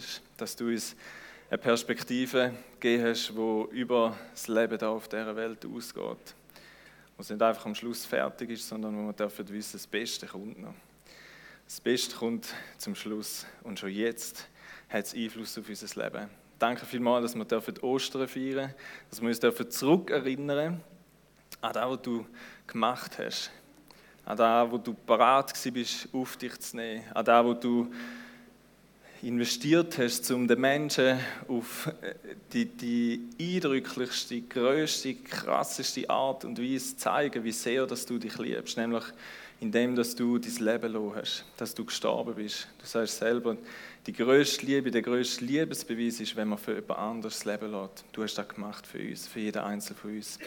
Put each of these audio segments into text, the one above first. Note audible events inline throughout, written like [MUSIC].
ist, dass du uns eine Perspektive gegeben hast, die über das Leben da auf dieser Welt ausgeht. Wo es nicht einfach am Schluss fertig ist, sondern wo wir dürfen wissen, das Beste kommt noch. Das Beste kommt zum Schluss und schon jetzt hat es Einfluss auf unser Leben. Danke vielmals, dass wir dürfen Ostern feiern, dass wir uns dürfen zurückerinnern an das, was du gemacht hast, an das, wo du parat bist, auf dich zu nehmen, an das, wo du investiert hast, um den Menschen auf äh, die, die eindrücklichste, größte, krasseste Art und Weise zu zeigen, wie sehr dass du dich liebst, nämlich indem dass du dein Leben los hast, dass du gestorben bist. Du sagst selber, die größte Liebe, der größte Liebesbeweis ist, wenn man für jemand anderes das Leben lässt. Du hast das gemacht für uns, für jeden Einzelnen von uns.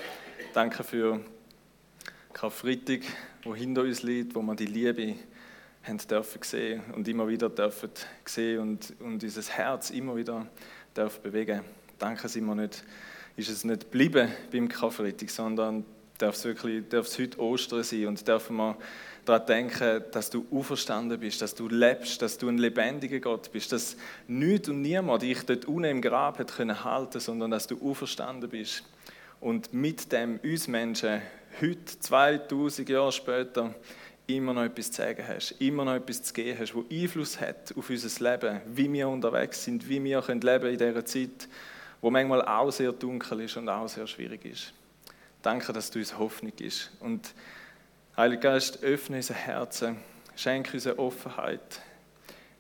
Danke für Karfreitag, wo hinter uns liegt, wo man die Liebe haben dürfen sehen und immer wieder dürfen sehen und, und unser Herz immer wieder dürfen bewegen. Danke sind wir nicht, ist es nicht geblieben beim Karfreitag, sondern darf es wirklich, darf es heute Ostern sein und dürfen wir daran denken, dass du auferstanden bist, dass du lebst, dass du ein lebendiger Gott bist, dass nichts und niemand dich dort unten im Grab hat können halten, sondern dass du auferstanden bist und mit dem uns Menschen heute 2000 Jahre später immer noch etwas zu sagen hast, immer noch etwas zu geben hast, wo Einfluss hat auf unser Leben, wie wir unterwegs sind, wie wir leben können in dieser Zeit, wo manchmal auch sehr dunkel ist und auch sehr schwierig ist. Danke, dass du uns Hoffnung gibst. Und Heiliger Geist, öffne unser Herzen, schenke uns Offenheit,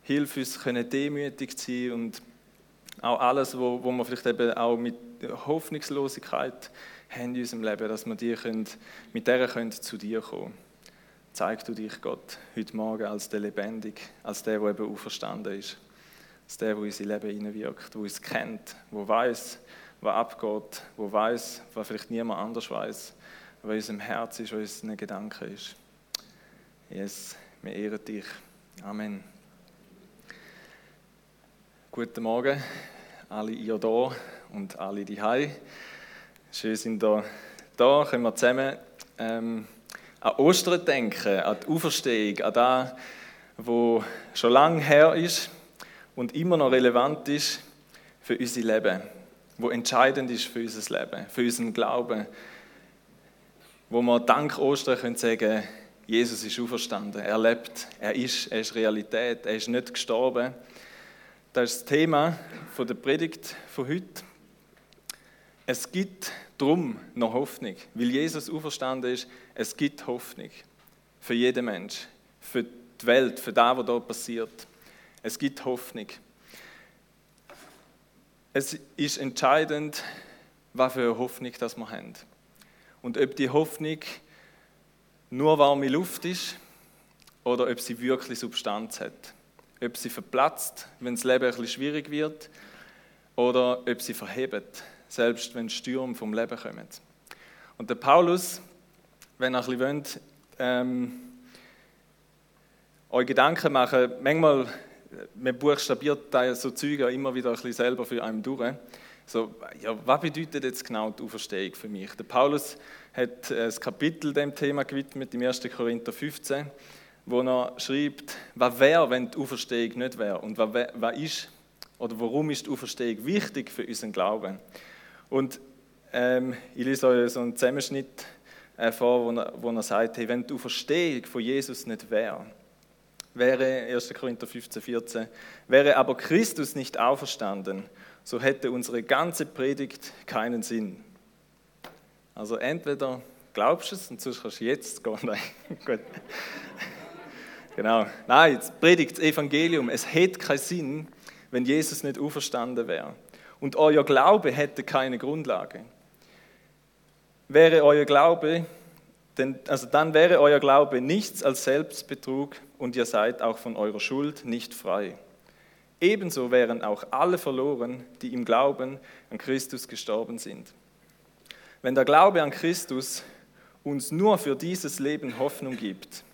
hilf uns, können demütig zu sein und auch alles, wo, wo wir vielleicht eben auch mit Hoffnungslosigkeit haben in unserem Leben, dass wir die können, mit der können zu dir kommen zeig du dich, Gott, heute Morgen als der Lebendig, als der, der eben auferstanden ist. Als der, der in unser Leben hineinwirkt, der uns kennt, der weiß, was abgeht, der weiß, was vielleicht niemand anders weiß, was in unserem Herz ist, was in unseren Gedanken ist. Jesus, wir ehren dich. Amen. Guten Morgen, alle ihr da und alle die Schön sind da. Da können wir zusammen ähm, an Ostern denken, an die Auferstehung, an das, was schon lange her ist und immer noch relevant ist für unser Leben, wo entscheidend ist für unser Leben, für unseren Glauben, wo wir dank Ostern können sagen Jesus ist auferstanden, er lebt, er ist, er ist Realität, er ist nicht gestorben. Das ist das Thema der Predigt von heute. Es gibt drum noch Hoffnung, weil Jesus auferstanden ist. Es gibt Hoffnung für jeden Mensch, für die Welt, für das, was da passiert. Es gibt Hoffnung. Es ist entscheidend, was für eine Hoffnung das wir haben. Und ob die Hoffnung nur warme Luft ist oder ob sie wirklich Substanz hat. Ob sie verplatzt, wenn das Leben ein bisschen schwierig wird, oder ob sie verhebt selbst wenn Stürme vom Leben kommen. Und der Paulus, wenn ihr ein bisschen wollt, ähm, euch Gedanken machen, manchmal, man buchstabiert so Züge immer wieder ein bisschen selber für einen durch. So, ja, was bedeutet jetzt genau die Auferstehung für mich? Der Paulus hat ein Kapitel dem Thema gewidmet, im 1. Korinther 15, wo er schreibt, was wäre, wenn die Auferstehung nicht wäre und was, was ist oder warum ist die Auferstehung wichtig für unseren Glauben. Und ähm, ich lese euch so einen Zusammenschnitt äh, vor, wo er, wo er sagt, hey, wenn die Auferstehung von Jesus nicht wäre, wäre 1. Korinther 15, 14, wäre aber Christus nicht auferstanden, so hätte unsere ganze Predigt keinen Sinn. Also entweder glaubst du es und sonst kannst du jetzt gehen. [LAUGHS] Nein, gut. Genau. Nein, jetzt predigt das Evangelium. Es hätte keinen Sinn, wenn Jesus nicht auferstanden wäre und euer Glaube hätte keine Grundlage. Wäre euer Glaube, denn, also dann wäre euer Glaube nichts als Selbstbetrug und ihr seid auch von eurer Schuld nicht frei. Ebenso wären auch alle verloren, die im Glauben an Christus gestorben sind. Wenn der Glaube an Christus uns nur für dieses Leben Hoffnung gibt,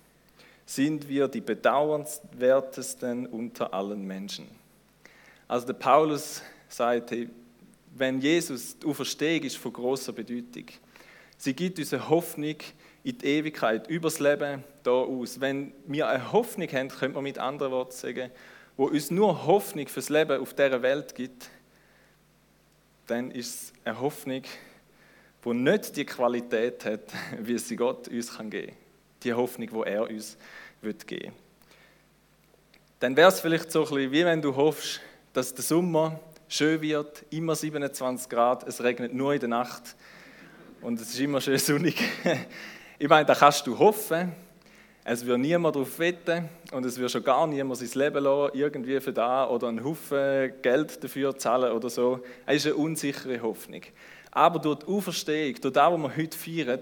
sind wir die bedauernswertesten unter allen Menschen. Also der Paulus sagt, hey, wenn Jesus die Auferstehung ist von großer Bedeutung. Sie gibt uns eine Hoffnung in die Ewigkeit, übers Leben da aus. Wenn wir eine Hoffnung haben, könnte man mit anderen Worten sagen, wo uns nur Hoffnung fürs Leben auf dieser Welt gibt, dann ist es eine Hoffnung, die nicht die Qualität hat, [LAUGHS] wie sie Gott uns geben kann. Die Hoffnung, die er uns geben will. Dann wäre es vielleicht so ein bisschen, wie wenn du hoffst, dass der Sommer schön wird, immer 27 Grad, es regnet nur in der Nacht und es ist immer schön sonnig. [LAUGHS] Ich meine, da kannst du hoffen, es wird niemand darauf wetten und es wird schon gar niemand sein Leben lassen, irgendwie für da oder einen Haufen Geld dafür zahlen oder so. Es ist eine unsichere Hoffnung. Aber durch die Auferstehung, durch das, was wir heute feiern,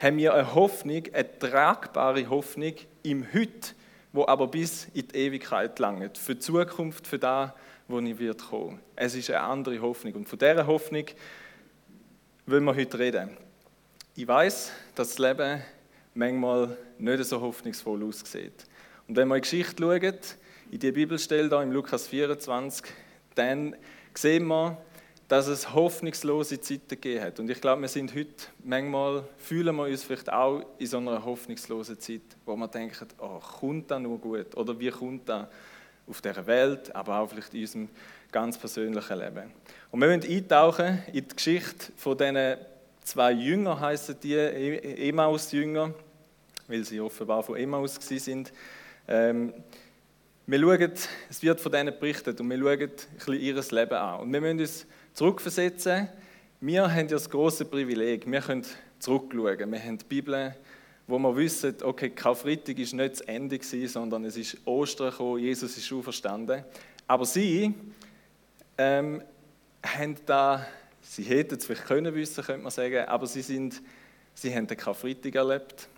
haben wir eine Hoffnung, eine tragbare Hoffnung im Heute, wo aber bis in die Ewigkeit langt. Für die Zukunft, für das, wo ich wird kommen. Es ist eine andere Hoffnung. Und von dieser Hoffnung wollen wir heute reden. Ich weiß, dass das Leben manchmal nicht so hoffnungsvoll aussieht. Und wenn wir in die Geschichte schauen, in die Bibelstelle da im Lukas 24, dann sehen wir, dass es hoffnungslose Zeiten gegeben hat. Und ich glaube, wir sind heute, manchmal fühlen wir uns vielleicht auch in so einer hoffnungslosen Zeit, wo wir denken, oh, kommt das nur gut? Oder wie kommt das auf dieser Welt, aber auch vielleicht in unserem ganz persönlichen Leben? Und wir wollen eintauchen in die Geschichte von diesen zwei Jünger, heißen die, Emmaus-Jünger, weil sie offenbar von Emmaus sind. Ähm, wir schauen, es wird von denen berichtet und wir schauen ein bisschen ihr Leben an. Und wir müssen uns zurückversetzen. Wir haben ja das große Privileg, wir können zurückschauen. Wir haben die Bibel, wo wir wissen, okay, Karfreitag ist nicht das Ende gewesen, sondern es ist Ostern gekommen, Jesus ist auferstanden. Aber sie ähm, haben da, sie hätten es vielleicht können wissen, könnte man sagen, aber sie, sind, sie haben den Karfreitag erlebt.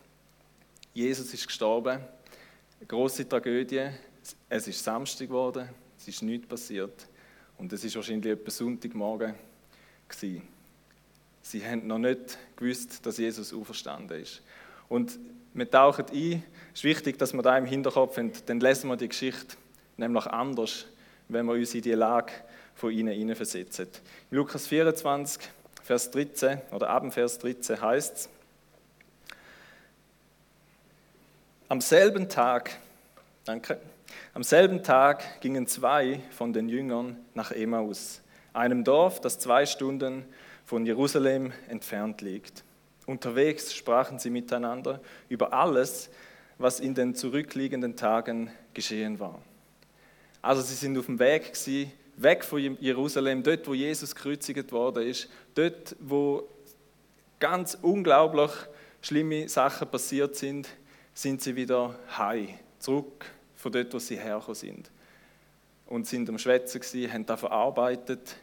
Jesus ist gestorben, eine große Tragödie. Es ist Samstag geworden, es ist nichts passiert. Und es ist wahrscheinlich etwa Sonntagmorgen. Gewesen. Sie haben noch nicht gewusst, dass Jesus auferstanden ist. Und wir tauchen ein. Es ist wichtig, dass wir da im Hinterkopf haben, dann lesen wir die Geschichte nämlich anders, wenn wir uns in die Lage von ihnen hineinversetzen. In Lukas 24, Vers 13 oder ab Vers 13 heißt es, am selben Tag, danke, am selben Tag gingen zwei von den Jüngern nach Emmaus, einem Dorf, das zwei Stunden von Jerusalem entfernt liegt. Unterwegs sprachen sie miteinander über alles, was in den zurückliegenden Tagen geschehen war. Also sie sind auf dem Weg gewesen, weg von Jerusalem, dort, wo Jesus gekreuzigt worden ist, dort, wo ganz unglaublich schlimme Sachen passiert sind, sind sie wieder heim, zurück von dort, wo sie hergekommen sind. Und sind am Schwätzen gewesen, haben da verarbeitet,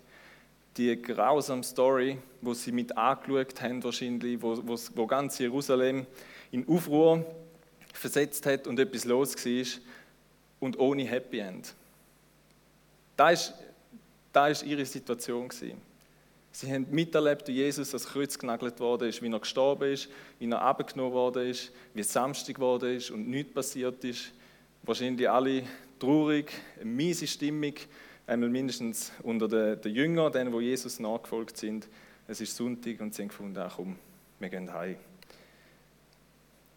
die grausame Story, wo sie mit angeschaut haben wahrscheinlich, wo, wo, wo ganz Jerusalem in Aufruhr versetzt hat und etwas los war und ohne Happy End. Das ist, das ist ihre Situation. Gewesen. Sie haben miterlebt, wie Jesus ans Kreuz genagelt worden ist, wie er gestorben ist, wie er abgenommen worden ist, wie es Samstag geworden ist und nichts passiert ist wahrscheinlich alle traurig, eine miese Stimmung, einmal mindestens unter den, Jüngern, denen, wo Jesus nachgefolgt sind. Es ist Sonntag und sie haben gefunden, ach komm, wir gehen heim.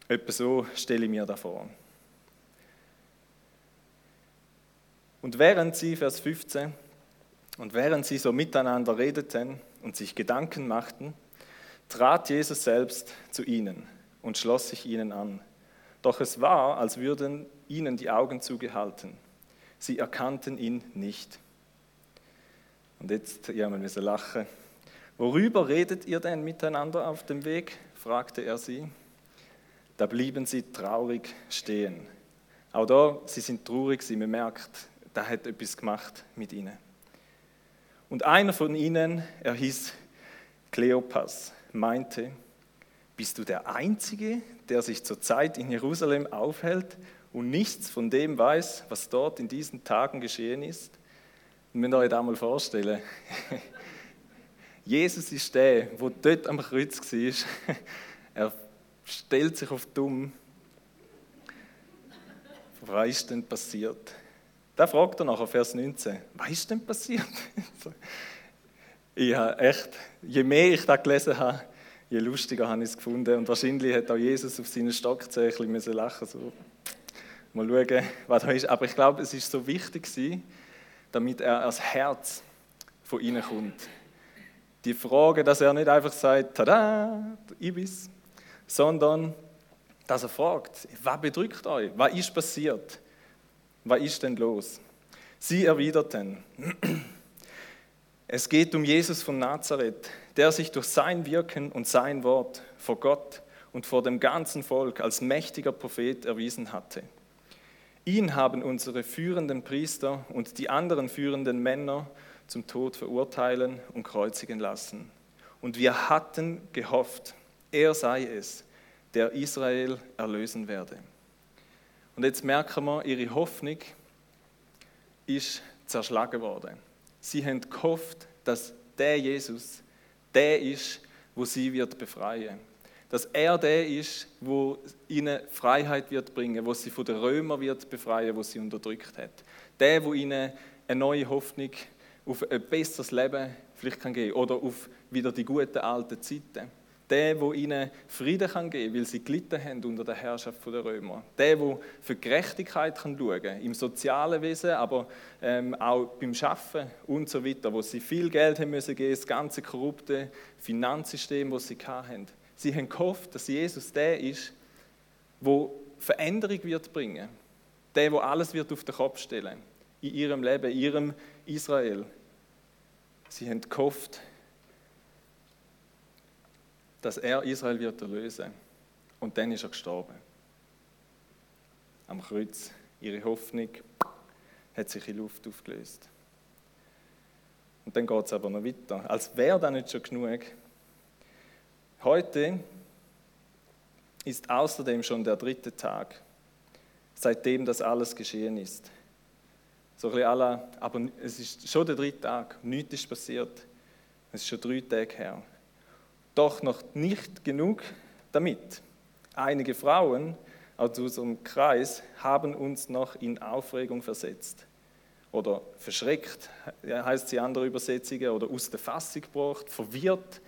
Etwa so stelle ich mir das vor. Und während sie, Vers 15, und während sie so miteinander redeten und sich Gedanken machten, trat Jesus selbst zu ihnen und schloss sich ihnen an. Doch es war, als würden ihnen die Augen zugehalten. Sie erkannten ihn nicht. Und jetzt, ja, man müssen lachen. Worüber redet ihr denn miteinander auf dem Weg? fragte er sie. Da blieben sie traurig stehen. Auch da, sie sind traurig, sie man da hat etwas gemacht mit ihnen. Und einer von ihnen, er hieß Kleopas, meinte, bist du der Einzige, der sich zurzeit in Jerusalem aufhält und nichts von dem weiß, was dort in diesen Tagen geschehen ist? Und wenn ihr euch das mal vorstellen, [LAUGHS] Jesus ist der, der dort am Kreuz war. [LAUGHS] Er stellt sich auf dumm. Was ist denn passiert? Da fragt er nachher, Vers 19, was ist denn passiert? [LAUGHS] Ich habe echt, je mehr ich da gelesen habe, je lustiger habe ich es gefunden. Und wahrscheinlich hat auch Jesus auf seinen Stockzehen ein bisschen lachen so Mal schauen, was da ist. Aber ich glaube, es ist so wichtig gewesen, damit er als Herz von ihnen kommt. Die Frage, dass er nicht einfach sagt, tada, Ibis, sondern dass er fragt, was bedrückt euch? Was ist passiert? Was ist denn los? Sie erwiderten, es geht um Jesus von Nazareth, der sich durch sein Wirken und sein Wort vor Gott und vor dem ganzen Volk als mächtiger Prophet erwiesen hatte. Ihn haben unsere führenden Priester und die anderen führenden Männer zum Tod verurteilen und kreuzigen lassen. Und wir hatten gehofft, er sei es, der Israel erlösen werde. Und jetzt merken wir, ihre Hoffnung ist zerschlagen worden. Sie haben gehofft, dass der Jesus der ist, wo sie wird befreien. Dass er der ist, wo ihnen Freiheit wird bringen, wo sie von den Römern wird befreien, wo sie unterdrückt hat. Der, wo ihnen eine neue Hoffnung auf ein besseres Leben vielleicht kann geben oder auf wieder die guten alten Zeiten. Der, wo ihnen Frieden kann geben, weil sie gelitten haben unter der Herrschaft der Römer. Der, wo für Gerechtigkeit kann schauen, im sozialen Wesen, aber ähm, auch beim Schaffen und so weiter, wo sie viel Geld haben müssen geben, das ganze korrupte Finanzsystem, das sie hatten. Sie haben gehofft, dass Jesus der ist, wo Veränderung wird bringen, der, wo alles wird auf den Kopf stellen in ihrem Leben, in ihrem Israel. Sie haben gehofft, dass er Israel wird erlösen. Und dann ist er gestorben. Am Kreuz. Ihre Hoffnung hat sich in Luft aufgelöst. Und dann geht es aber noch weiter. Als wäre das nicht schon genug. Heute ist außerdem schon der dritte Tag, seitdem das alles geschehen ist. So ein alle, aber es ist schon der dritte Tag, nichts ist passiert. Es ist schon drei Tage her. Doch noch nicht genug damit. Einige Frauen aus unserem Kreis haben uns noch in Aufregung versetzt oder verschreckt, heißt sie andere Übersetzungen, oder aus der Fassung gebracht, verwirrt.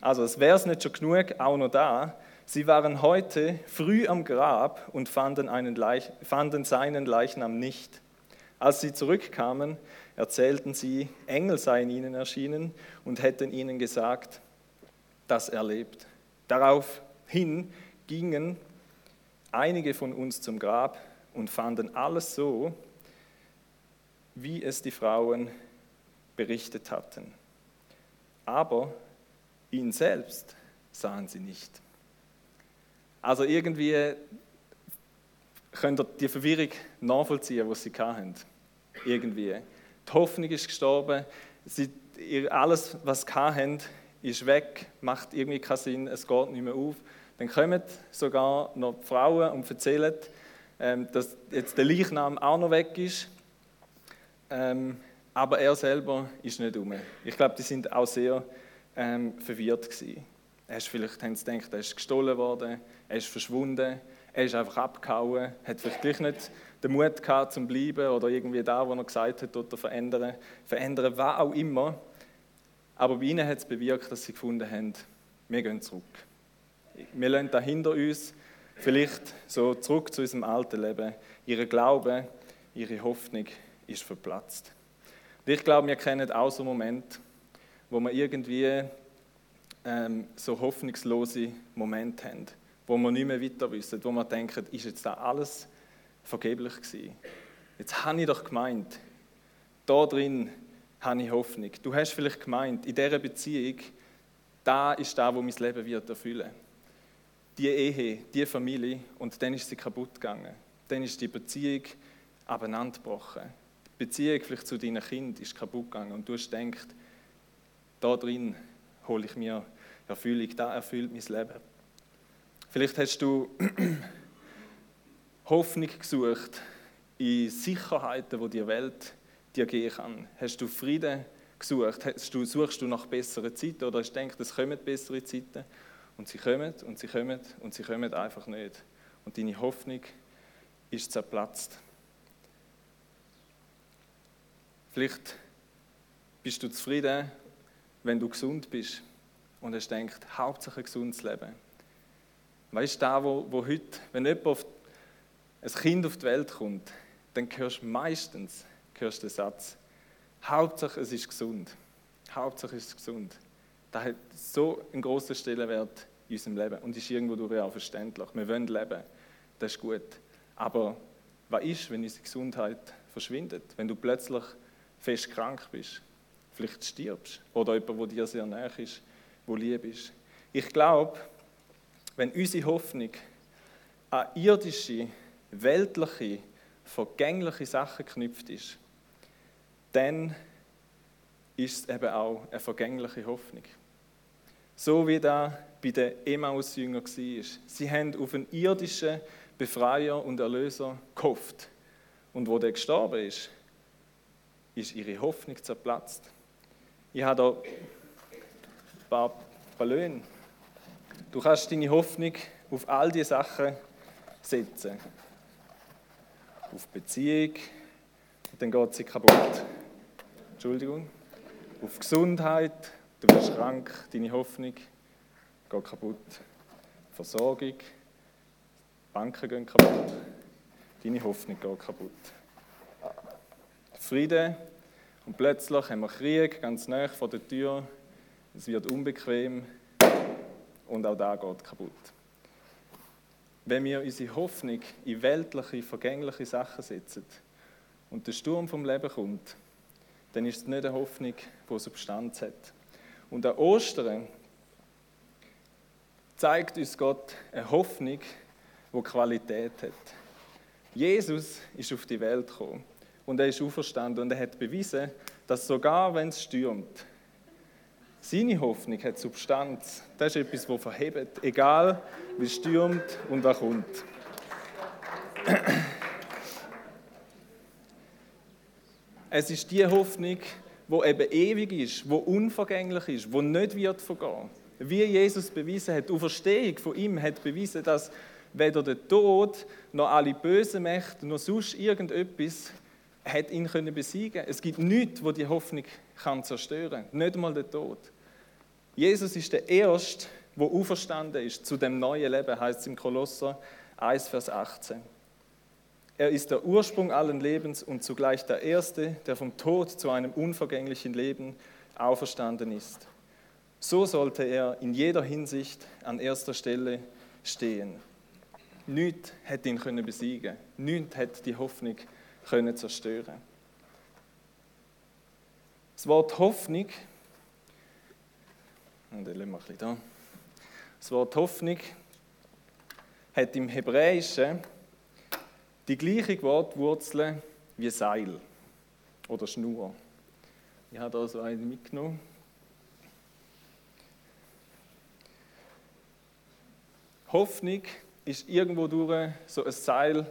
Also es wäre es nicht schon genug, auch noch da. Sie waren heute früh am Grab und fanden, Leich, fanden seinen Leichnam nicht. Als sie zurückkamen, erzählten sie, Engel seien ihnen erschienen und hätten ihnen gesagt, das erlebt. Daraufhin gingen einige von uns zum Grab und fanden alles so, wie es die Frauen berichtet hatten. Aber ihn selbst sahen sie nicht. Also irgendwie könnt ihr die Verwirrung nachvollziehen, was sie hatten. Irgendwie. Die Hoffnung ist gestorben. Sie, alles, was sie hatten, ist weg, macht irgendwie keinen Sinn, es geht nicht mehr auf. Dann kommen sogar noch die Frauen und erzählen, ähm, dass jetzt der Leichnam auch noch weg ist, ähm, aber er selber ist nicht um. Ich glaube, die sind auch sehr ähm, verwirrt gewesen. Er ist vielleicht haben sie gedacht, er ist gestohlen worden, er ist verschwunden, er ist einfach abgehauen, hat vielleicht gleich nicht den Mut gehabt zum bleiben oder irgendwie da, wo er gesagt hat, dort verändern, verändern, was auch immer. Aber bei ihnen hat es bewirkt, dass sie gefunden haben, wir gehen zurück. Wir lassen da hinter uns, vielleicht so zurück zu unserem alten Leben. Ihre Glaube, ihre Hoffnung ist verplatzt. Und ich glaube, wir kennen auch so Momente, wo wir irgendwie ähm, so hoffnungslose Momente haben, wo wir nicht mehr weiter wissen, wo wir denken, ist jetzt da alles vergeblich gewesen? Jetzt habe ich doch gemeint, da drin habe ich Hoffnung. Du hast vielleicht gemeint, in dieser Beziehung, da ist da, wo mein Leben wird erfüllen. Die Ehe, die Familie, und dann ist sie kaputt gegangen. Dann ist die Beziehung abeinandergebrochen. Die Beziehung vielleicht zu deinem Kind ist kaputt gegangen und du hast gedacht, da drin hole ich mir Erfüllung, da erfüllt mein Leben. Vielleicht hast du [CLEARS THROAT] Hoffnung gesucht in Sicherheiten, wo die Welt dir geben kann? Hast du Frieden gesucht? Hast du, suchst du nach besseren Zeiten oder hast du gedacht, es kommen bessere Zeiten? Und sie kommen und sie kommen und sie kommen einfach nicht. Und deine Hoffnung ist zerplatzt. Vielleicht bist du zufrieden, wenn du gesund bist und hast gedacht, Hauptsache ein gesundes Leben. Weißt du, da, wo, wo heute, wenn jemand ein Kind auf die Welt kommt, dann hörst du meistens hörst den Satz, Hauptsache es ist gesund. Hauptsache es ist gesund. Das hat so einen grossen Stellenwert in unserem Leben und ist irgendwo durch auch verständlich. Wir wollen leben, das ist gut. Aber was ist, wenn unsere Gesundheit verschwindet? Wenn du plötzlich fest krank bist? Vielleicht stirbst? Oder jemand, der dir sehr nahe ist, wo lieb ist? Ich glaube, wenn unsere Hoffnung an irdische, weltliche, vergängliche Sachen geknüpft ist, dann ist es eben auch eine vergängliche Hoffnung. So wie da bei den Emmaus-Jüngern war. Sie haben auf einen irdischen Befreier und Erlöser gehofft. Und wo der gestorben ist, ist ihre Hoffnung zerplatzt. Ich habe hier ein paar Ballone. Du kannst deine Hoffnung auf all diese Sachen setzen. Auf Beziehung, und dann geht sie kaputt. Entschuldigung. Auf Gesundheit, du wirst krank, deine Hoffnung geht kaputt. Versorgung, Banken gehen kaputt, deine Hoffnung geht kaputt. Frieden und plötzlich haben wir Krieg ganz nah vor der Tür, es wird unbequem und auch da geht kaputt. Wenn wir unsere Hoffnung in weltliche, vergängliche Sachen setzen und der Sturm vom Leben kommt, dann ist es nicht eine Hoffnung, die Substanz hat. Und an Ostern zeigt uns Gott eine Hoffnung, die Qualität hat. Jesus ist auf die Welt gekommen und er ist auferstanden und er hat bewiesen, dass sogar wenn es stürmt, seine Hoffnung hat Substanz. Das ist etwas, das verhebt, egal wie es stürmt und was kommt. [CLEARS THROAT] Es ist die Hoffnung, wo eben ewig ist, wo unvergänglich ist, wo nicht wird vergehen. Wie Jesus bewiesen hat, die Auferstehung von ihm hat bewiesen, dass weder der Tod noch alle bösen Mächte noch sonst irgendetwas hat ihn können besiegen. Es gibt nichts, wo die Hoffnung kann zerstören. Nicht mal der Tod. Jesus ist der Erste, der auferstanden ist zu dem neuen Leben, heißt es im Kolosser 1, Vers 18. Er ist der Ursprung allen Lebens und zugleich der Erste, der vom Tod zu einem unvergänglichen Leben auferstanden ist. So sollte er in jeder Hinsicht an erster Stelle stehen. Nichts hätte ihn können besiegen, nichts hätte die Hoffnung können zerstören. Das Wort Hoffnung, und dann lassen wir ein da. Das Wort Hoffnung hat im Hebräischen die gleiche Wortwurzel wie Seil oder Schnur. Ich habe da so eine mitgenommen. Hoffnung ist irgendwo durch so ein Seil,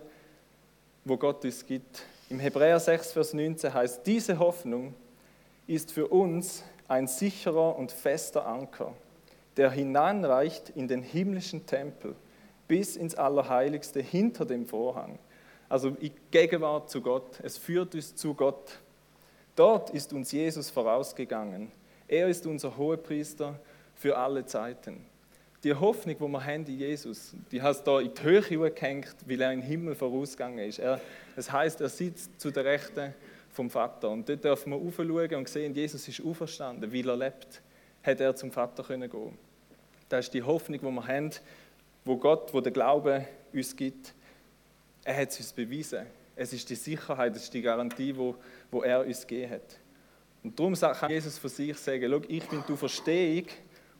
wo Gott uns gibt. Im Hebräer 6, Vers 19 heißt, diese Hoffnung ist für uns ein sicherer und fester Anker, der hineinreicht in den himmlischen Tempel bis ins Allerheiligste hinter dem Vorhang. Also in Gegenwart zu Gott. Es führt uns zu Gott. Dort ist uns Jesus vorausgegangen. Er ist unser Hohepriester für alle Zeiten die Hoffnung, die wir haben in Jesus, die hast da in die Höhe gehängt, weil er im Himmel vorausgegangen ist. Er, das heißt, er sitzt zu der Rechten vom Vater. Und dort dürfen wir aufschauen und sehen, Jesus ist auferstanden, weil er lebt, hat er zum Vater können gehen. Das ist die Hoffnung, die wir haben, wo Gott, wo der Glaube uns gibt. Er hat es uns bewiesen. Es ist die Sicherheit, es ist die Garantie, wo, wo er uns gegeben hat. Und darum kann Jesus von sich sagen, schau, ich bin die Verstehung,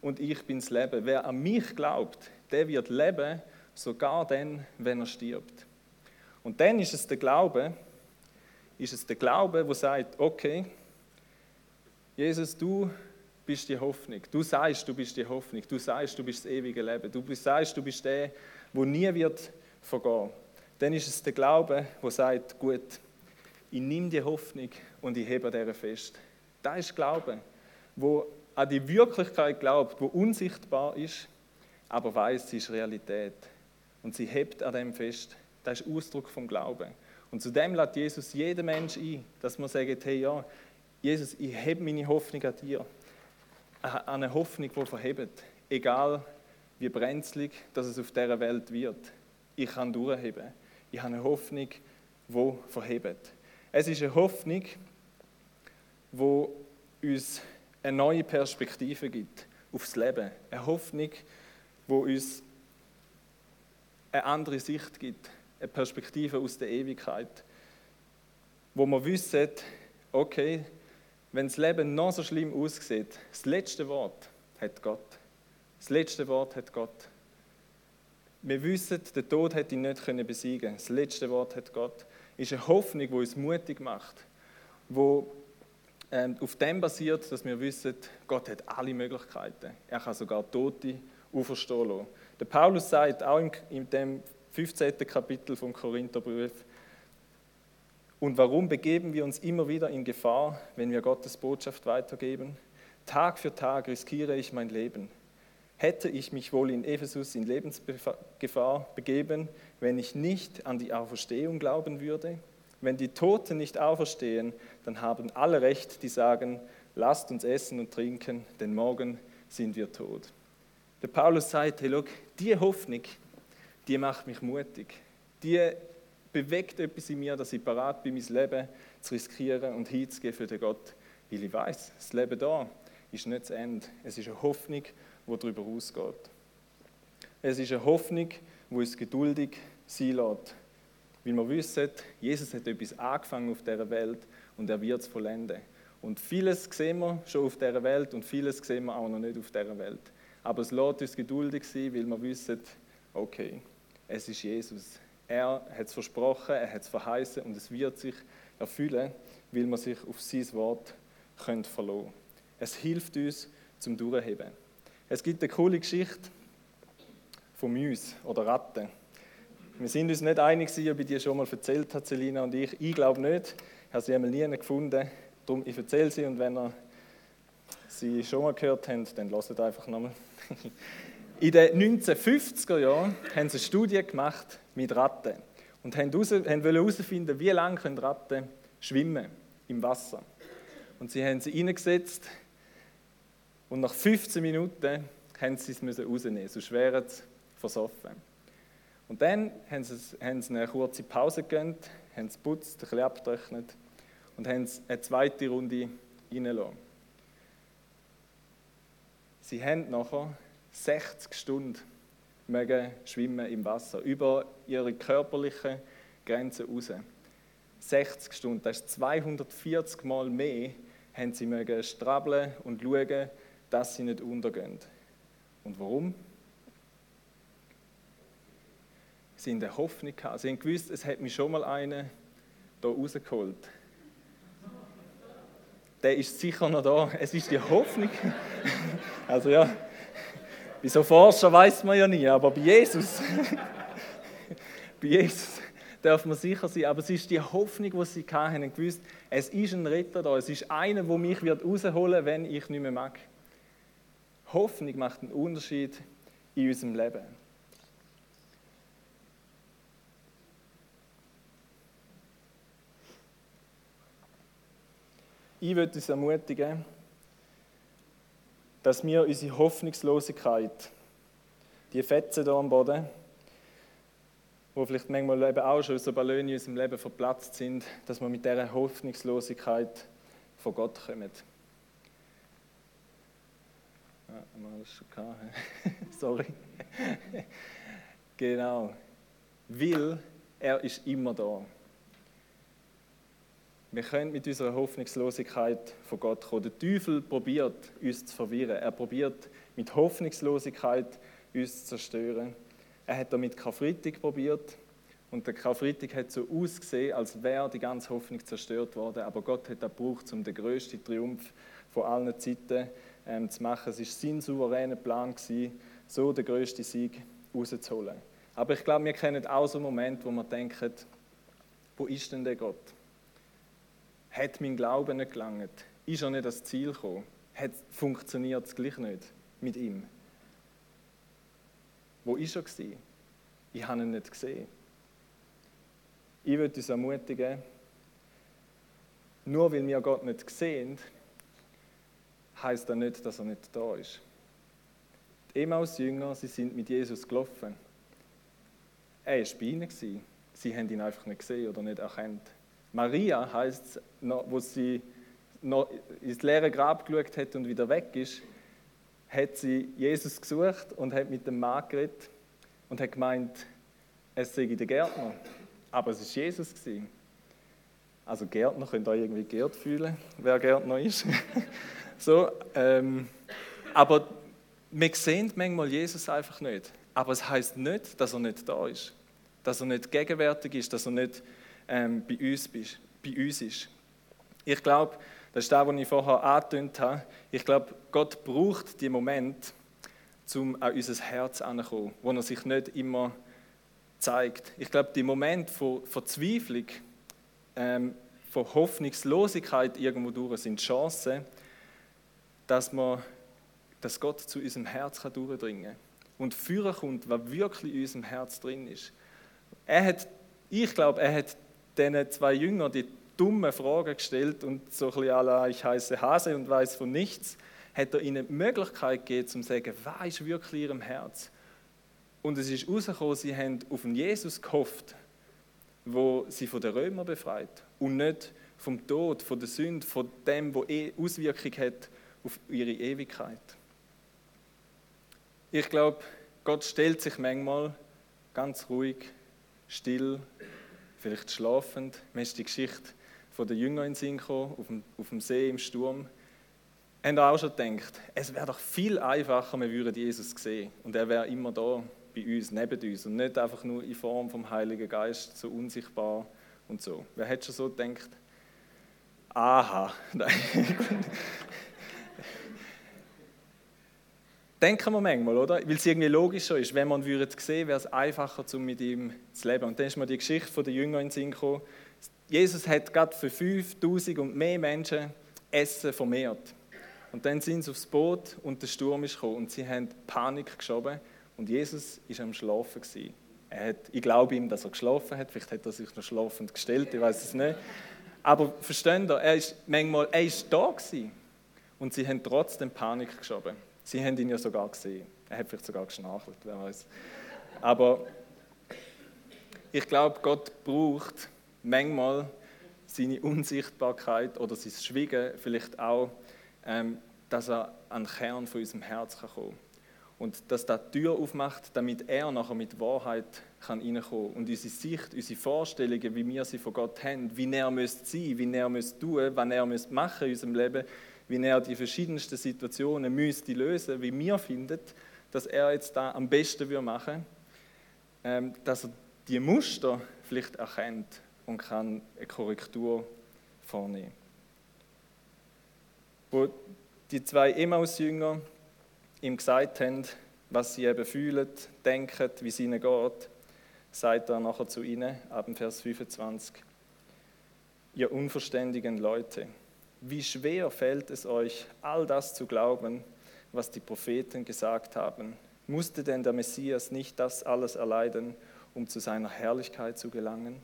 und ich bin das Leben. Wer an mich glaubt, der wird leben, sogar dann, wenn er stirbt. Und dann ist es der Glaube, ist es der Glaube, wo sagt, okay, Jesus, du bist die Hoffnung. Du sagst, du bist die Hoffnung. Du sagst, du bist das ewige Leben. Du sagst, du bist der, wo nie wird vergehen. Dann ist es der Glaube, wo sagt, gut, ich nehme die Hoffnung und ich hebe der fest. Das ist Glaube, wo an die Wirklichkeit glaubt, wo unsichtbar ist, aber weiß, sie ist Realität. Und sie hebt an dem fest. Das ist Ausdruck vom Glauben. Und zu dem lädt Jesus jeden Mensch ein, dass man sagt, hey ja, Jesus, ich heb meine Hoffnung an dir. An eine Hoffnung, die verhebt. Egal wie brenzlig dass es auf dieser Welt wird. Ich kann durchheben. Ich habe eine Hoffnung, die verhebt. Es ist eine Hoffnung, die uns eine neue Perspektive gibt aufs Leben. Eine Hoffnung, die uns eine andere Sicht gibt, eine Perspektive aus der Ewigkeit, wo wir wissen, okay, wenn das Leben noch so schlimm aussieht, das letzte Wort hat Gott. Das letzte Wort hat Gott. Wir wissen, der Tod hätte ihn nicht besiegen können. Das letzte Wort hat Gott. Ist eine Hoffnung, die uns mutig macht, wo ähm, auf dem basiert, dass wir wissen, Gott hat alle Möglichkeiten. Er kann sogar Tote auferstehen lassen. Der Paulus sagt auch in dem 15. Kapitel vom Korintherbrief, und warum begeben wir uns immer wieder in Gefahr, wenn wir Gottes Botschaft weitergeben? Tag für Tag riskiere ich mein Leben. Hätte ich mich wohl in Ephesus in Lebensgefahr begeben, wenn ich nicht an die Auferstehung glauben würde? Wenn die Toten nicht auferstehen, dann haben alle Recht, die sagen, lasst uns essen und trinken, denn morgen sind wir tot. Der Paulus sagt, hey, look, die Hoffnung, die macht mich mutig. Die bewegt etwas in mir, dass ich parat bin, mein Leben zu riskieren und hinzugehen für den Gott. Weil ich weiß, das Leben da ist nicht das Ende. Es ist eine Hoffnung, die darüber ausgeht. Es ist eine Hoffnung, die uns geduldig sein lässt. Weil wir wissen, Jesus hat etwas angefangen auf dieser Welt und er wird es vollenden. Und vieles sehen wir schon auf dieser Welt und vieles sehen wir auch noch nicht auf dieser Welt. Aber es lässt uns geduldig sein, weil wir wissen, okay, es ist Jesus. Er hat es versprochen, er hat es verheißen und es wird sich erfüllen, weil man sich auf sein Wort verlassen können. Es hilft uns zum Durchheben. Es gibt eine coole Geschichte von Müs oder Ratten. Wir sind uns nicht einig, ob ich die schon mal erzählt habe, Selina und ich. Ich glaube nicht. Ich habe sie einmal nie gefunden. Darum, ich erzähle sie und wenn ihr sie schon mal gehört habt, dann lasst einfach nochmal. [LAUGHS] In den 1950er Jahren haben sie eine Studie gemacht mit Ratten und haben herausfinden, wie lange Ratten schwimmen im Wasser. Und sie haben sie reingesetzt und nach 15 Minuten haben sie es rausnehmen, sonst wären sie versoffen. Und dann haben sie, haben sie eine kurze Pause gegönnt, haben es putzt, ein bisschen abgetrocknet und haben eine zweite Runde reingelassen. Sie haben nachher 60 Stunden mögen schwimmen im Wasser, über ihre körperlichen Grenzen raus. 60 Stunden, das ist 240 Mal mehr, haben sie mögen strabbeln und schauen, dass sie nicht untergehen. Und warum? Sie in der Hoffnung gehabt. Sie haben gewusst, es hat mich schon mal einer hier rausgeholt. Der ist sicher noch da. Es ist die Hoffnung. [LAUGHS] Also ja, bei so Forscher weiß man ja nie, aber bei Jesus, [LAUGHS] bei Jesus darf man sicher sein. Aber es ist die Hoffnung, die sie hatten, und gewusst, es ist ein Retter da, es ist einer, der mich wird rausholen wenn ich nicht mehr mag. Hoffnung macht einen Unterschied in unserem Leben. Ich würde uns ermutigen, dass wir unsere Hoffnungslosigkeit, die Fetzen hier am Boden, wo vielleicht manchmal eben auch schon so Ballone in unserem Leben verplatzt sind, dass wir mit dieser Hoffnungslosigkeit von Gott kommen. Wir alles schon gehabt. [LAUGHS] Sorry. [LAUGHS] genau. Weil er ist immer da. Wir können mit unserer Hoffnungslosigkeit von Gott kommen. Der Teufel probiert, uns zu verwirren. Er probiert mit Hoffnungslosigkeit uns zu zerstören. Er hat damit Karfreitag probiert und der Karfreitag hat so ausgesehen, als wäre die ganze Hoffnung zerstört worden. Aber Gott hat das gebraucht, um den größten Triumph von allen Zeiten ähm, zu machen. Es war sein souveräner Plan, gewesen, so den größten Sieg rauszuholen. Aber ich glaube, wir kennen auch so Momente, wo wir denken, wo ist denn der Gott? Hat mein Glaube nicht gelangt? Ist er nicht ans Ziel gekommen? Funktioniert es gleich nicht mit ihm? Wo ist er gewesen? Ich habe ihn nicht gesehen. Ich würde uns ermutigen, nur weil wir Gott nicht sehen, heißt das nicht, dass er nicht da ist. Die Emmaus-Jünger, sie sind mit Jesus gelaufen. Er war bei ihnen. Sie haben ihn einfach nicht gesehen oder nicht erkannt. Maria heißt, wo sie noch ins leere Grab geschaut hat und wieder weg ist, hat sie Jesus gesucht und hat mit dem Mann geredet und hat gemeint, es sei der Gärtner. Aber es war Jesus. Gewesen. Also Gärtner, könnt ihr irgendwie geehrt fühlen, wer Gärtner ist. [LAUGHS] so, ähm, aber wir sehen manchmal Jesus einfach nicht. Aber es heißt nicht, dass er nicht da ist. Dass er nicht gegenwärtig ist, dass er nicht ähm, bei, uns bist, bei uns ist. Ich glaube, das ist das, was ich vorher angetönt habe. Ich glaube, Gott braucht die Moment, um an unser Herz anzukommen, wo er sich nicht immer zeigt. Ich glaube, die Moment von Verzweiflung, ähm, von Hoffnungslosigkeit irgendwo durch sind Chancen, dass, man, dass Gott zu unserem Herz kann durchdringen kann und führen kommt, was wirklich in unserem Herz drin ist. Er hat, ich glaube, er hat diesen zwei Jüngern die dumme Fragen gestellt und so ein bisschen la, ich heiße Hase und weiß von nichts, hat er ihnen die Möglichkeit gegeben, zu sagen, was ist wirklich in ihrem Herz? Und es ist herausgekommen, sie haben auf einen Jesus gehofft, wo sie von den Römern befreit und nicht vom Tod, von der Sünde, von dem, wo eh Auswirkung hat auf ihre Ewigkeit. Ich glaube, Gott stellt sich manchmal ganz ruhig, still, vielleicht schlafend. Mir ist die Geschichte von den Jüngern in den Sinn gekommen, auf dem, See im Sturm. Haben ihr auch schon gedacht, es wäre doch viel einfacher, wir würden Jesus sehen und er wäre immer da bei uns, neben uns und nicht einfach nur in Form vom Heiligen Geist, so unsichtbar und so. Wer hätte schon so gedacht? Aha, [LAUGHS] Denken wir manchmal, oder? Weil es irgendwie logischer ist, wenn man würde sehen, wäre es einfacher, um mit ihm zu leben. Und dann ist mir die Geschichte der Jünger in den Sinn gekommen. Jesus hat gerade für 5000 und mehr Menschen Essen vermehrt. Und dann sind sie aufs Boot und der Sturm ist gekommen und sie haben Panik geschoben und Jesus ist am Schlafen gewesen. Hat, ich glaube ihm, dass er geschlafen hat. Vielleicht hat er sich noch schlafend gestellt, ich weiß es nicht. Aber versteht ihr, er ist manchmal, er ist da gewesen. Und sie haben trotzdem Panik geschoben. Sie haben ihn ja sogar gesehen. Er hat vielleicht sogar geschnarchelt, wer weiß. Aber ich glaube, Gott braucht manchmal seine Unsichtbarkeit oder sein Schwiegen vielleicht auch, ähm, dass er an den Kern von unserem Herz kommen kann und dass das Tür aufmacht, damit er nachher mit Wahrheit kann reinkommen und unsere Sicht, unsere Vorstellungen, wie wir sie von Gott haben, wie er müsste sein, wie er müsste tun, was er müsste in unserem Leben, wie er die verschiedensten Situationen müsste lösen, wie wir finden, dass er jetzt da am besten würde machen, ähm, dass er die Muster vielleicht erkennt und kann eine Korrektur vornehmen. Wo die zwei Emmaus-Jünger ihm gesagt haben, was sie eben fühlen, denken, wie es ihnen geht, sagt er nachher zu ihnen, ab Vers 25, ihr unverständigen Leute, wie schwer fällt es euch, all das zu glauben, was die Propheten gesagt haben. Musste denn der Messias nicht das alles erleiden, um zu seiner Herrlichkeit zu gelangen?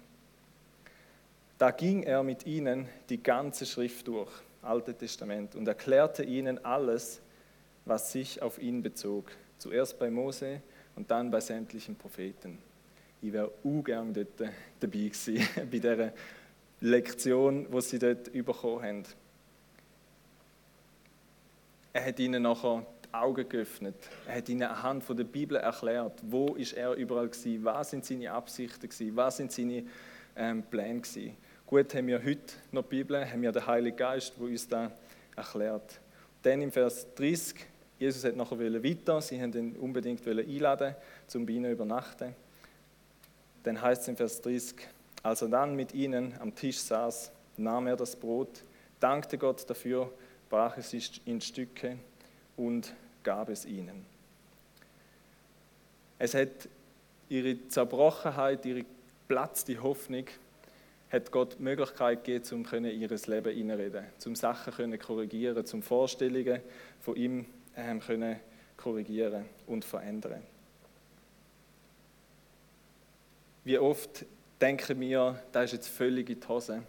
Da ging er mit ihnen die ganze Schrift durch, Alte Testament, und erklärte ihnen alles, was sich auf ihn bezog. Zuerst bei Mose und dann bei sämtlichen Propheten. Ich wäre ungern dort dabei gewesen, [LAUGHS] bei dieser Lektion, die sie dort bekommen haben. Er hat ihnen nachher die Augen geöffnet. Er hat ihnen anhand von der Bibel erklärt, wo ist er überall gewesen, was sind seine Absichten gewesen, was sind seine ähm, Pläne gewesen. Gut, haben wir heute noch die Bibel, haben wir den Heiligen Geist, der uns da erklärt. Dann im Vers 30 Jesus hat nachher weiter, sie haben ihn unbedingt einladen, zum bei ihnen übernachten. Dann heißt es im Vers 30, als er dann mit ihnen am Tisch saß, nahm er das Brot, dankte Gott dafür, brach es in Stücke und gab es ihnen. Es hat ihre Zerbrochenheit, ihre Platz, die Hoffnung, hat Gott die Möglichkeit gegeben, um ihr Leben hineinreden, zum Sachen zu korrigieren, zum Vorstellungen von ihm ähm, können korrigieren und verändern. Wie oft denken wir, das ist jetzt völlig in die Hose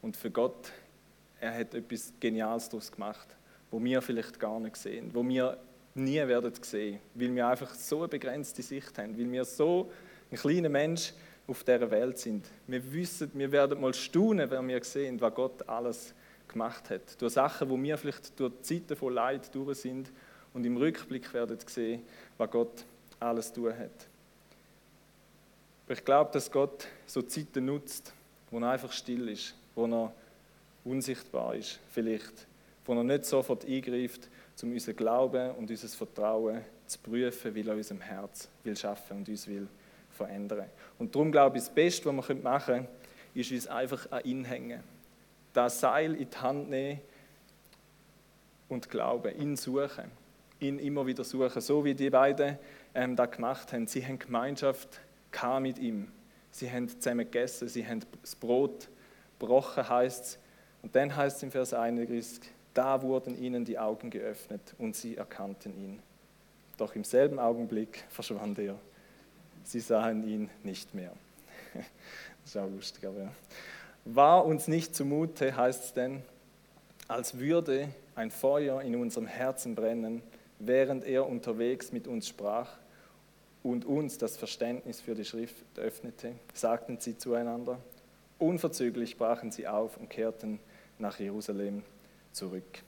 und für Gott, er hat etwas Geniales daraus gemacht, wo wir vielleicht gar nicht sehen, wo wir nie werden sehen, weil wir einfach so eine begrenzte Sicht haben, weil wir so ein kleiner Mensch auf dieser Welt sind. Wir wissen, wir werden mal staunen, wenn wir sehen, was Gott alles gemacht hat. Durch Sachen, wo wir vielleicht durch Zeiten von Leid durch sind und im Rückblick werden sehen, was Gott alles tun hat. Aber ich glaube, dass Gott so Zeiten nutzt, wo er einfach still ist, wo er unsichtbar ist, vielleicht, wo er nicht sofort eingreift, um unser Glauben und unser Vertrauen zu prüfen, weil er unserem Herz will schaffen und uns will verändern. Und darum glaube ich, das Beste, was wir machen können, ist uns einfach an ihn hängen. Das Seil in die Hand nehmen und glauben, ihn suchen, ihn immer wieder suchen, so wie die beiden ähm, das gemacht haben. Sie haben Gemeinschaft mit ihm. Sie haben zusammen gegessen, sie haben das Brot gebrochen, heißt es. Und dann heißt es im Vers 31, da wurden ihnen die Augen geöffnet und sie erkannten ihn. Doch im selben Augenblick verschwand er. Sie sahen ihn nicht mehr. Das [LAUGHS] ist auch lustig, aber ja. War uns nicht zumute, heißt es denn, als würde ein Feuer in unserem Herzen brennen, während er unterwegs mit uns sprach und uns das Verständnis für die Schrift öffnete, sagten sie zueinander. Unverzüglich brachen sie auf und kehrten nach Jerusalem zurück.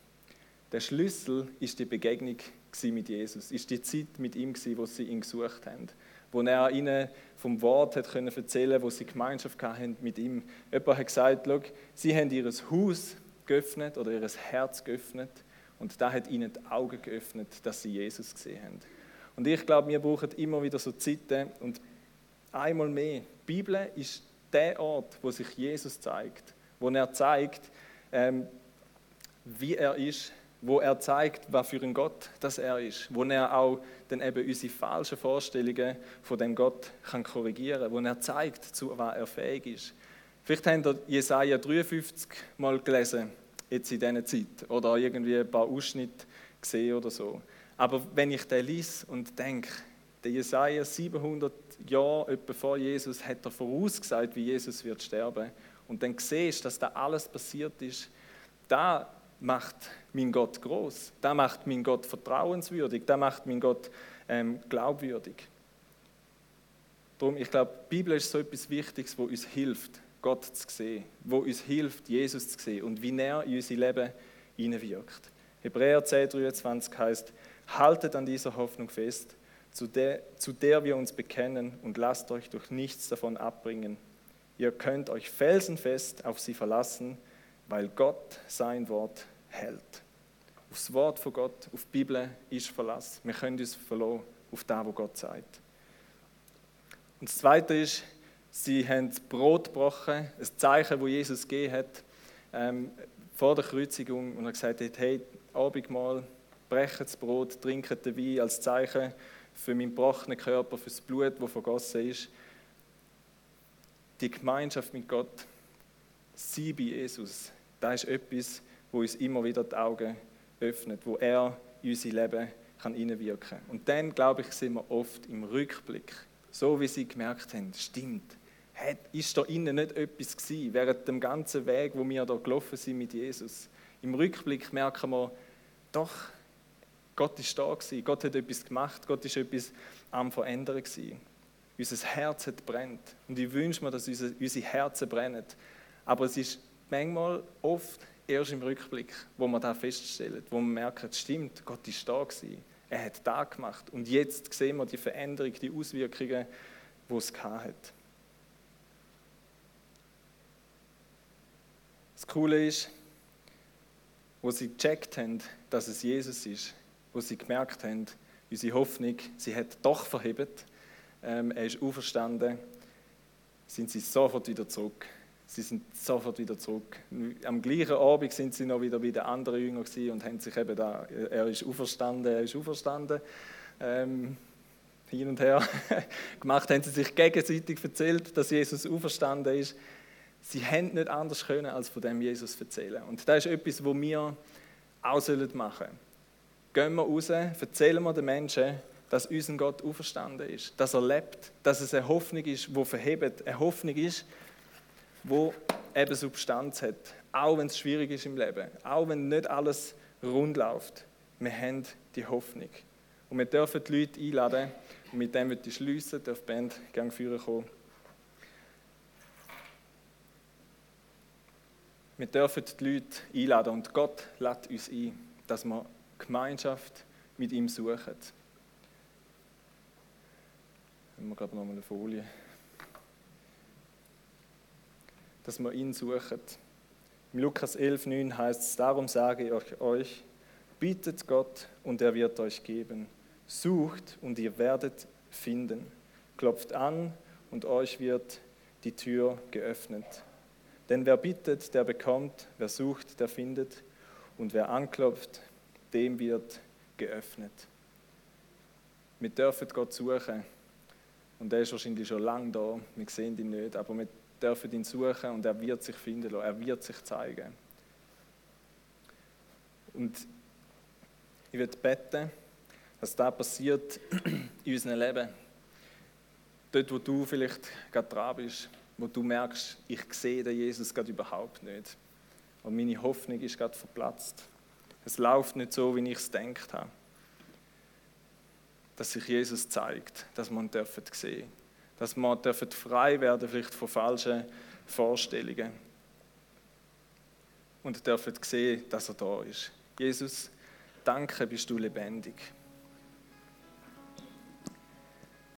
Der Schlüssel ist die Begegnung mit Jesus, ist die Zeit mit ihm, wo sie ihn gesucht haben, wo er ihnen vom Wort hat können erzählen, wo sie Gemeinschaft hatten mit ihm. Jemand hat gesagt, sie haben ihr Haus geöffnet oder ihr Herz geöffnet und da hat ihnen die Augen geöffnet, dass sie Jesus gesehen haben. Und ich glaube, wir brauchen immer wieder so Zeiten und einmal mehr. Die Bibel ist der Ort, wo sich Jesus zeigt, wo er zeigt, wie er ist, wo er zeigt, was für ein Gott das er ist, wo er auch dann eben unsere falschen Vorstellungen von dem Gott kann korrigieren, wo er zeigt, zu was er fähig ist. Vielleicht habt ihr Jesaja 53 mal gelesen, jetzt in dieser Zeit, oder irgendwie ein paar Ausschnitte gesehen oder so. Aber wenn ich den lese und denke, der Jesaja 700 Jahre etwa vor Jesus hat er vorausgesagt, wie Jesus wird sterben. Und dann siehst, dass da alles passiert ist. Da macht mein Gott groß. Da macht mein Gott vertrauenswürdig. Da macht mein Gott ähm, glaubwürdig. Darum, ich glaube, die Bibel ist so etwas Wichtiges, wo uns hilft, Gott zu sehen, wo uns hilft, Jesus zu sehen und wie er in unser Leben hineinwirkt. Hebräer 10, 23 heißt, Haltet an dieser Hoffnung fest, zu der, zu der wir uns bekennen und lasst euch durch nichts davon abbringen. Ihr könnt euch felsenfest auf sie verlassen, weil Gott sein Wort hält. Aufs Wort von Gott, auf die Bibel ist Verlass. Wir können uns verlassen auf das, was Gott sagt. Und das Zweite ist, sie haben Brot gebrochen, ein Zeichen, das Jesus gegeben hat, ähm, vor der Kreuzigung, und er gesagt hat, hey, Abendmahl, brechen das Brot, trinken den Wein als Zeichen für meinen gebrochenen Körper, für das Blut, das vergossen ist. Die Gemeinschaft mit Gott, sie bei Jesus, das ist etwas, wo uns immer wieder die Augen öffnet, wo er in unser Leben kann hineinwirken kann. Und dann, glaube ich, sind wir oft im Rückblick, so wie sie gemerkt haben, stimmt, ist da innen nicht etwas gewesen, während dem ganzen Weg, wo wir da gelaufen sind mit Jesus. Im Rückblick merken wir, doch, Gott ist da gewesen, Gott hat etwas gemacht, Gott ist etwas am Verändern gewesen. Unser Herz hat brennt und ich wünsche mir, dass unsere, unsere Herzen brennen. Aber es ist manchmal oft erst im Rückblick, wo man da feststellt, wo man merkt, stimmt, Gott ist da gewesen, er hat da gemacht und jetzt sehen wir die Veränderung, die Auswirkungen, die es hat. Das Coole ist, wo sie gecheckt haben, dass es Jesus ist, wo sie gemerkt haben, unsere Hoffnung, sie hat doch verhebt, ähm, er ist auferstanden, sind sie sofort wieder zurück. Sie sind sofort wieder zurück. Am gleichen Abend sind sie noch wieder bei den anderen Jüngern und haben sich eben da, er ist auferstanden, er ist auferstanden, ähm, hin und her [LAUGHS] gemacht, haben sie sich gegenseitig erzählt, dass Jesus auferstanden ist. Sie haben nicht anders können, als von dem Jesus erzählen. Und das ist etwas, was wir auch machen sollen gehen wir raus, erzählen wir den Menschen, dass unser Gott auferstanden ist, dass er lebt, dass es eine Hoffnung ist, die verhebt, eine Hoffnung ist, die eben Substanz hat, auch wenn es schwierig ist im Leben, auch wenn nicht alles rund läuft. Wir haben die Hoffnung. Und wir dürfen die Leute einladen. Und mit dem wird ich schliessen, darf die Band gerne führen kommen. Wir dürfen die Leute einladen und Gott lädt uns ein, dass wir Gemeinschaft mit ihm suchen. Haben wir gerade noch mal eine Folie. Dass wir ihn suchen. Im Lukas 11,9 heißt es: Darum sage ich euch, bittet Gott und er wird euch geben. Sucht und ihr werdet finden. Klopft an und euch wird die Tür geöffnet. Denn wer bittet, der bekommt, wer sucht, der findet und wer anklopft, dem wird geöffnet. Wir dürfen Gott suchen und er ist wahrscheinlich schon lange da, wir sehen ihn nicht, aber wir dürfen ihn suchen und er wird sich finden lassen, er wird sich zeigen. Und ich würde beten, dass das passiert in unserem Leben. Dort, wo du vielleicht gerade dran bist, wo du merkst, ich sehe den Jesus gerade überhaupt nicht. Und meine Hoffnung ist gerade verplatzt. Es läuft nicht so, wie ich es gedacht habe. Dass sich Jesus zeigt, dass man dürfen sehen dass man dürfen frei werden vielleicht von falschen Vorstellungen und dürfen sehen, dass er da ist. Jesus, danke, bist du lebendig.